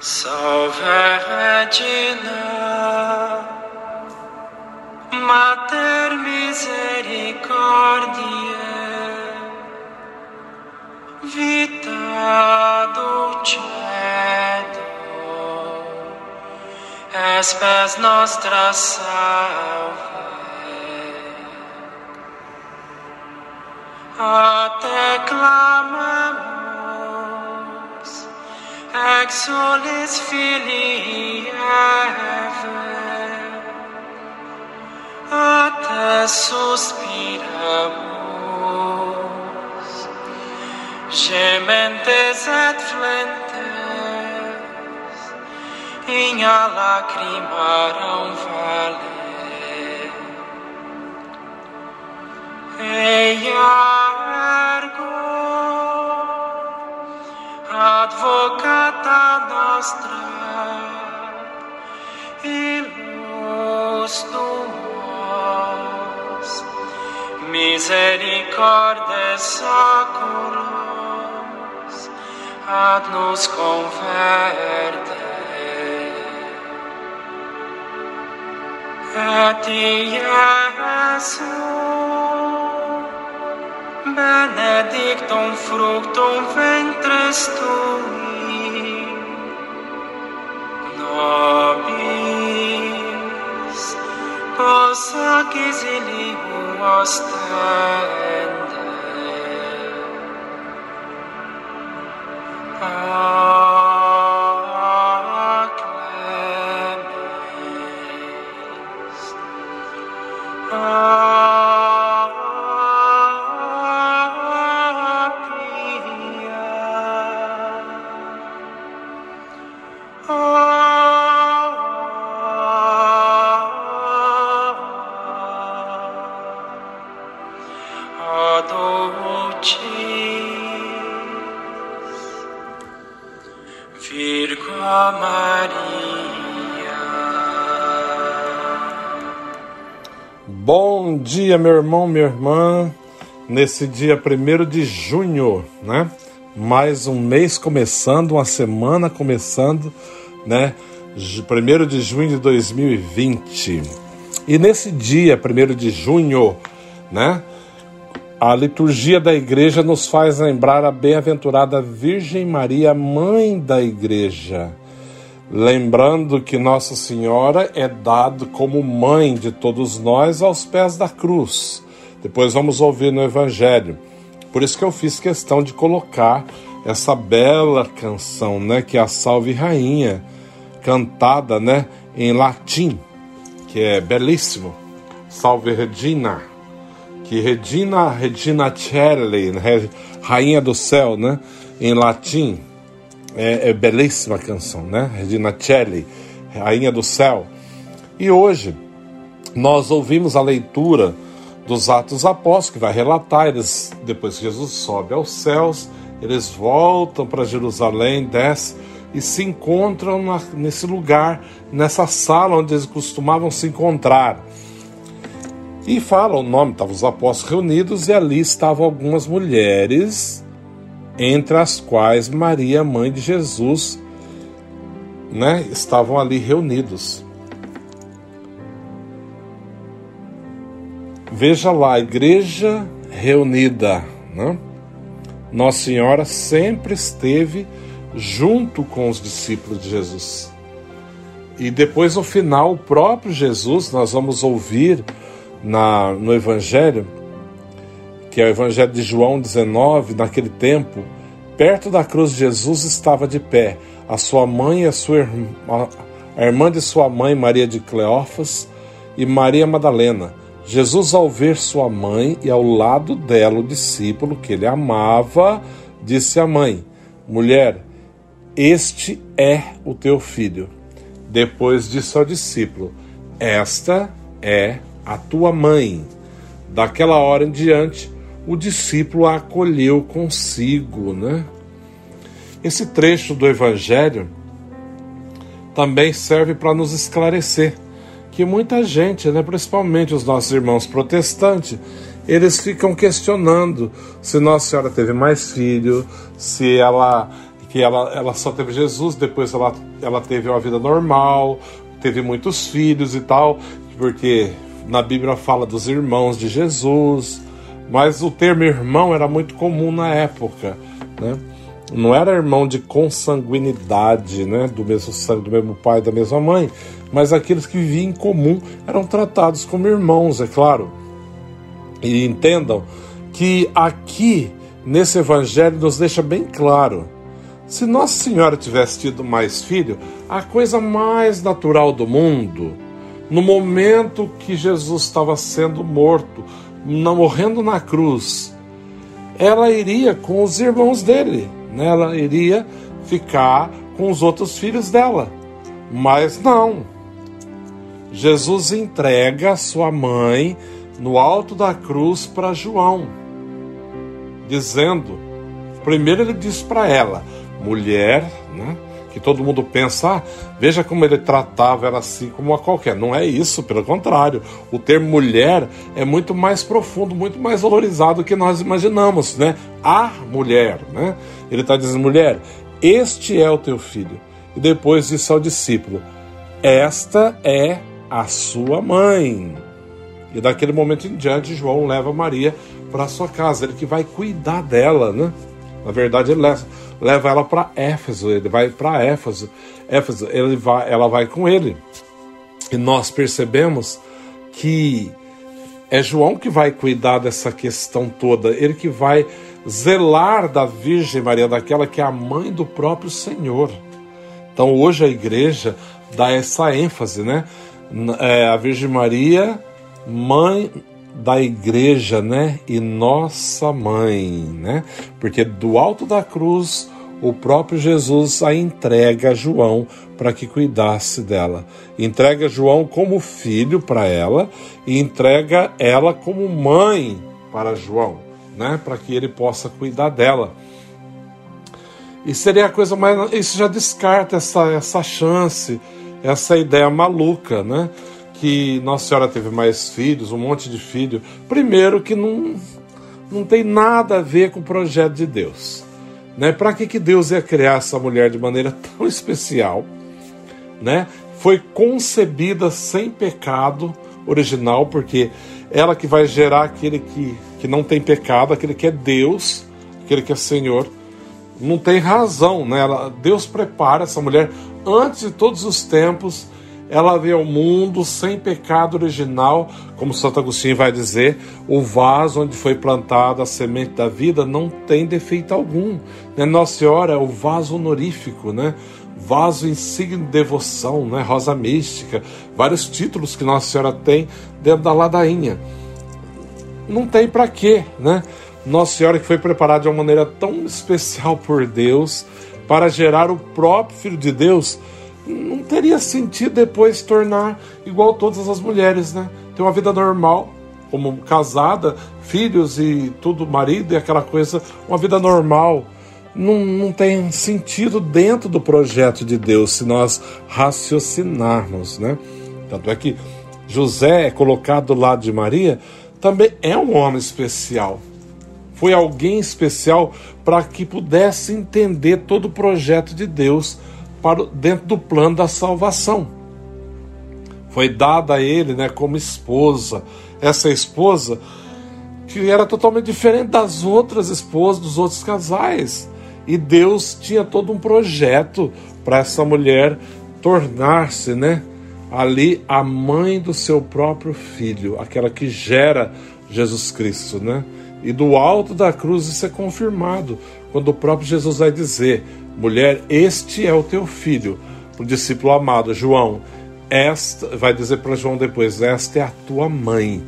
Salve Regina, Mater Misericordiae, Vita Dulcedo, Espes nostra salve. A te clamamos, exulis filii a te suspiramos, gementes et flentes, in a lacrimarum vale. Eia advocata nostra, ilus tuos, misericordes oculos, ad nos converte. Et Iesu, benedictum fructum ventris tui, nobis possa exilium ostende. Bom dia, meu irmão, minha irmã. Nesse dia 1 de junho, né? Mais um mês começando, uma semana começando, né? 1 de junho de 2020. E nesse dia, 1 de junho, né? A liturgia da igreja nos faz lembrar a bem-aventurada Virgem Maria, mãe da igreja. Lembrando que Nossa Senhora é dado como mãe de todos nós aos pés da cruz. Depois vamos ouvir no Evangelho. Por isso que eu fiz questão de colocar essa bela canção, né, que é a Salve Rainha, cantada, né, em latim, que é belíssimo. Salve Regina que Regina, Regina Celli, né, Rainha do Céu, né, em latim, é, é belíssima canção, né, Regina Celli, Rainha do Céu. E hoje nós ouvimos a leitura dos Atos Apóstolos, que vai relatar, eles, depois que Jesus sobe aos céus, eles voltam para Jerusalém, descem e se encontram na, nesse lugar, nessa sala onde eles costumavam se encontrar. E fala o nome, estavam os apóstolos reunidos e ali estavam algumas mulheres, entre as quais Maria, mãe de Jesus, né, estavam ali reunidos. Veja lá, a igreja reunida, né? Nossa Senhora sempre esteve junto com os discípulos de Jesus. E depois, no final, o próprio Jesus, nós vamos ouvir na, no Evangelho, que é o Evangelho de João 19, naquele tempo, perto da cruz de Jesus estava de pé a sua mãe e a sua irmã, a irmã de sua mãe, Maria de Cleófas, e Maria Madalena. Jesus, ao ver sua mãe e ao lado dela o discípulo que ele amava, disse à mãe: Mulher, este é o teu filho. Depois disse ao discípulo: Esta é a tua mãe. Daquela hora em diante, o discípulo a acolheu consigo, né? Esse trecho do Evangelho também serve para nos esclarecer que muita gente, né, principalmente os nossos irmãos protestantes, eles ficam questionando se Nossa Senhora teve mais filho, se ela que ela, ela só teve Jesus, depois ela, ela teve uma vida normal, teve muitos filhos e tal, porque na Bíblia fala dos irmãos de Jesus, mas o termo irmão era muito comum na época, né? Não era irmão de consanguinidade, né? Do mesmo sangue, do mesmo pai, da mesma mãe, mas aqueles que viviam em comum eram tratados como irmãos, é claro. E entendam que aqui nesse evangelho nos deixa bem claro. Se Nossa Senhora tivesse tido mais filho, a coisa mais natural do mundo, no momento que Jesus estava sendo morto, morrendo na cruz, ela iria com os irmãos dele, né? ela iria ficar com os outros filhos dela. Mas não. Jesus entrega sua mãe no alto da cruz para João, dizendo: primeiro ele diz para ela, mulher, né? Que todo mundo pensa, ah, veja como ele tratava ela assim como a qualquer. Não é isso, pelo contrário. O termo mulher é muito mais profundo, muito mais valorizado do que nós imaginamos, né? A mulher, né? Ele está dizendo, mulher, este é o teu filho. E depois disse ao discípulo, esta é a sua mãe. E daquele momento em diante, João leva Maria para sua casa, ele que vai cuidar dela, né? Na verdade, ele leva, leva ela para Éfeso, ele vai para Éfeso, Éfeso, ele vai, ela vai com ele. E nós percebemos que é João que vai cuidar dessa questão toda, ele que vai zelar da Virgem Maria, daquela que é a mãe do próprio Senhor. Então hoje a igreja dá essa ênfase, né? É, a Virgem Maria mãe da igreja, né? E nossa mãe, né? Porque do alto da cruz o próprio Jesus a entrega a João para que cuidasse dela. Entrega João como filho para ela e entrega ela como mãe para João, né? Para que ele possa cuidar dela. E seria a coisa mais. Isso já descarta essa, essa chance, essa ideia maluca, né? Que Nossa Senhora teve mais filhos, um monte de filhos. Primeiro que não, não tem nada a ver com o projeto de Deus. Né? Para que, que Deus ia criar essa mulher de maneira tão especial? Né? Foi concebida sem pecado original, porque ela que vai gerar aquele que, que não tem pecado, aquele que é Deus, aquele que é Senhor. Não tem razão, né? Ela, Deus prepara essa mulher antes de todos os tempos ela veio ao mundo sem pecado original, como Santo Agostinho vai dizer, o vaso onde foi plantada a semente da vida não tem defeito algum. Né? Nossa Senhora é o vaso honorífico, né? vaso insigne de devoção, né? rosa mística, vários títulos que Nossa Senhora tem dentro da ladainha. Não tem para quê, né? Nossa Senhora que foi preparada de uma maneira tão especial por Deus para gerar o próprio Filho de Deus não teria sentido depois tornar igual todas as mulheres, né? Ter uma vida normal, como casada, filhos e tudo, marido e aquela coisa, uma vida normal. Não, não tem sentido dentro do projeto de Deus se nós raciocinarmos, né? Tanto é que José é colocado do lado de Maria, também é um homem especial. Foi alguém especial para que pudesse entender todo o projeto de Deus para dentro do plano da salvação. Foi dada a ele, né, como esposa. Essa esposa que era totalmente diferente das outras esposas dos outros casais. E Deus tinha todo um projeto para essa mulher tornar-se, né, ali a mãe do seu próprio filho, aquela que gera Jesus Cristo, né? E do alto da cruz isso é confirmado, quando o próprio Jesus vai dizer: Mulher, este é o teu filho. O discípulo amado, João, esta, vai dizer para João depois: Esta é a tua mãe.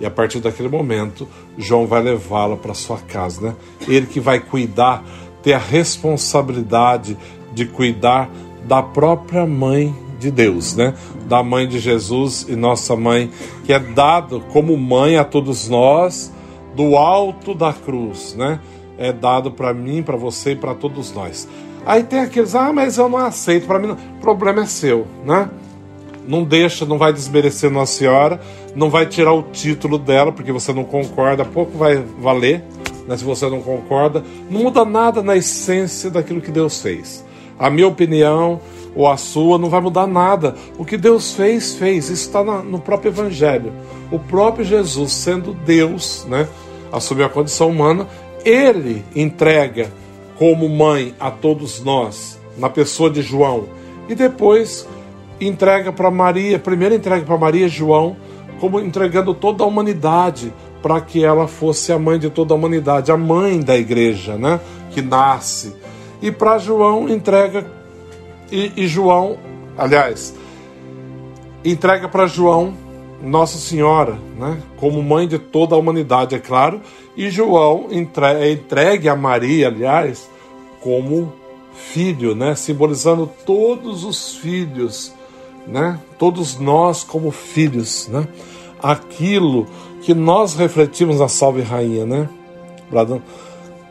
E a partir daquele momento, João vai levá-la para sua casa, né? Ele que vai cuidar, ter a responsabilidade de cuidar da própria mãe de Deus, né? Da mãe de Jesus e nossa mãe, que é dado como mãe a todos nós do alto da cruz, né? É dado para mim, para você e para todos nós. Aí tem aqueles, ah, mas eu não aceito, para mim, não. o problema é seu, né? Não deixa, não vai desmerecer Nossa Senhora, não vai tirar o título dela, porque você não concorda, pouco vai valer, né, se você não concorda, não muda nada na essência daquilo que Deus fez. A minha opinião ou a sua não vai mudar nada. O que Deus fez, fez. Isso está no próprio Evangelho. O próprio Jesus, sendo Deus, né, assumiu a condição humana, ele entrega como mãe a todos nós, na pessoa de João, e depois entrega para Maria, primeiro entrega para Maria João, como entregando toda a humanidade para que ela fosse a mãe de toda a humanidade, a mãe da igreja, né, que nasce. E para João entrega e, e João, aliás, entrega para João Nossa Senhora, né, como mãe de toda a humanidade, é claro, e João é entregue a Maria, aliás, como filho, né, simbolizando todos os filhos né? Todos nós como filhos, né? Aquilo que nós refletimos na Salve Rainha, né?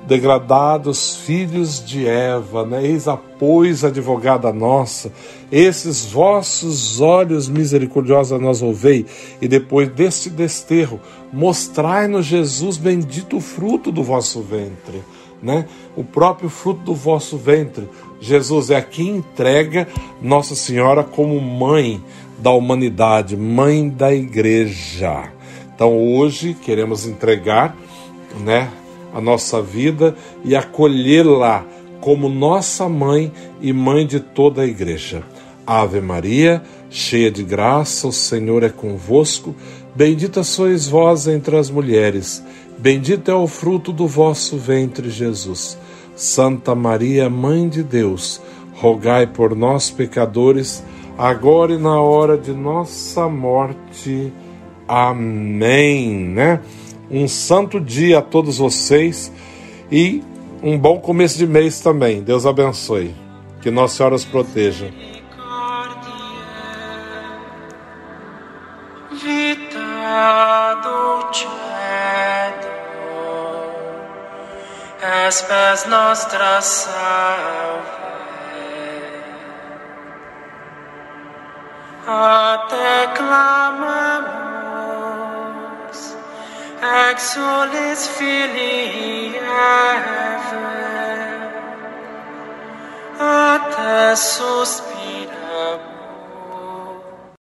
Degradados filhos de Eva, né? Eis a pois advogada nossa, esses vossos olhos misericordiosos nós ouvei, e depois deste desterro, mostrai-nos Jesus bendito o fruto do vosso ventre, né? O próprio fruto do vosso ventre, Jesus é quem entrega Nossa Senhora como mãe da humanidade, mãe da igreja. Então hoje queremos entregar, né, a nossa vida e acolhê-la como nossa mãe e mãe de toda a igreja. Ave Maria, cheia de graça, o Senhor é convosco. Bendita sois vós entre as mulheres. Bendito é o fruto do vosso ventre, Jesus. Santa Maria, Mãe de Deus, rogai por nós, pecadores, agora e na hora de nossa morte. Amém. Né? Um santo dia a todos vocês e um bom começo de mês também. Deus abençoe. Que Nossa Senhora os proteja. Clamamos, exulis filii Eve, a te suspiramos.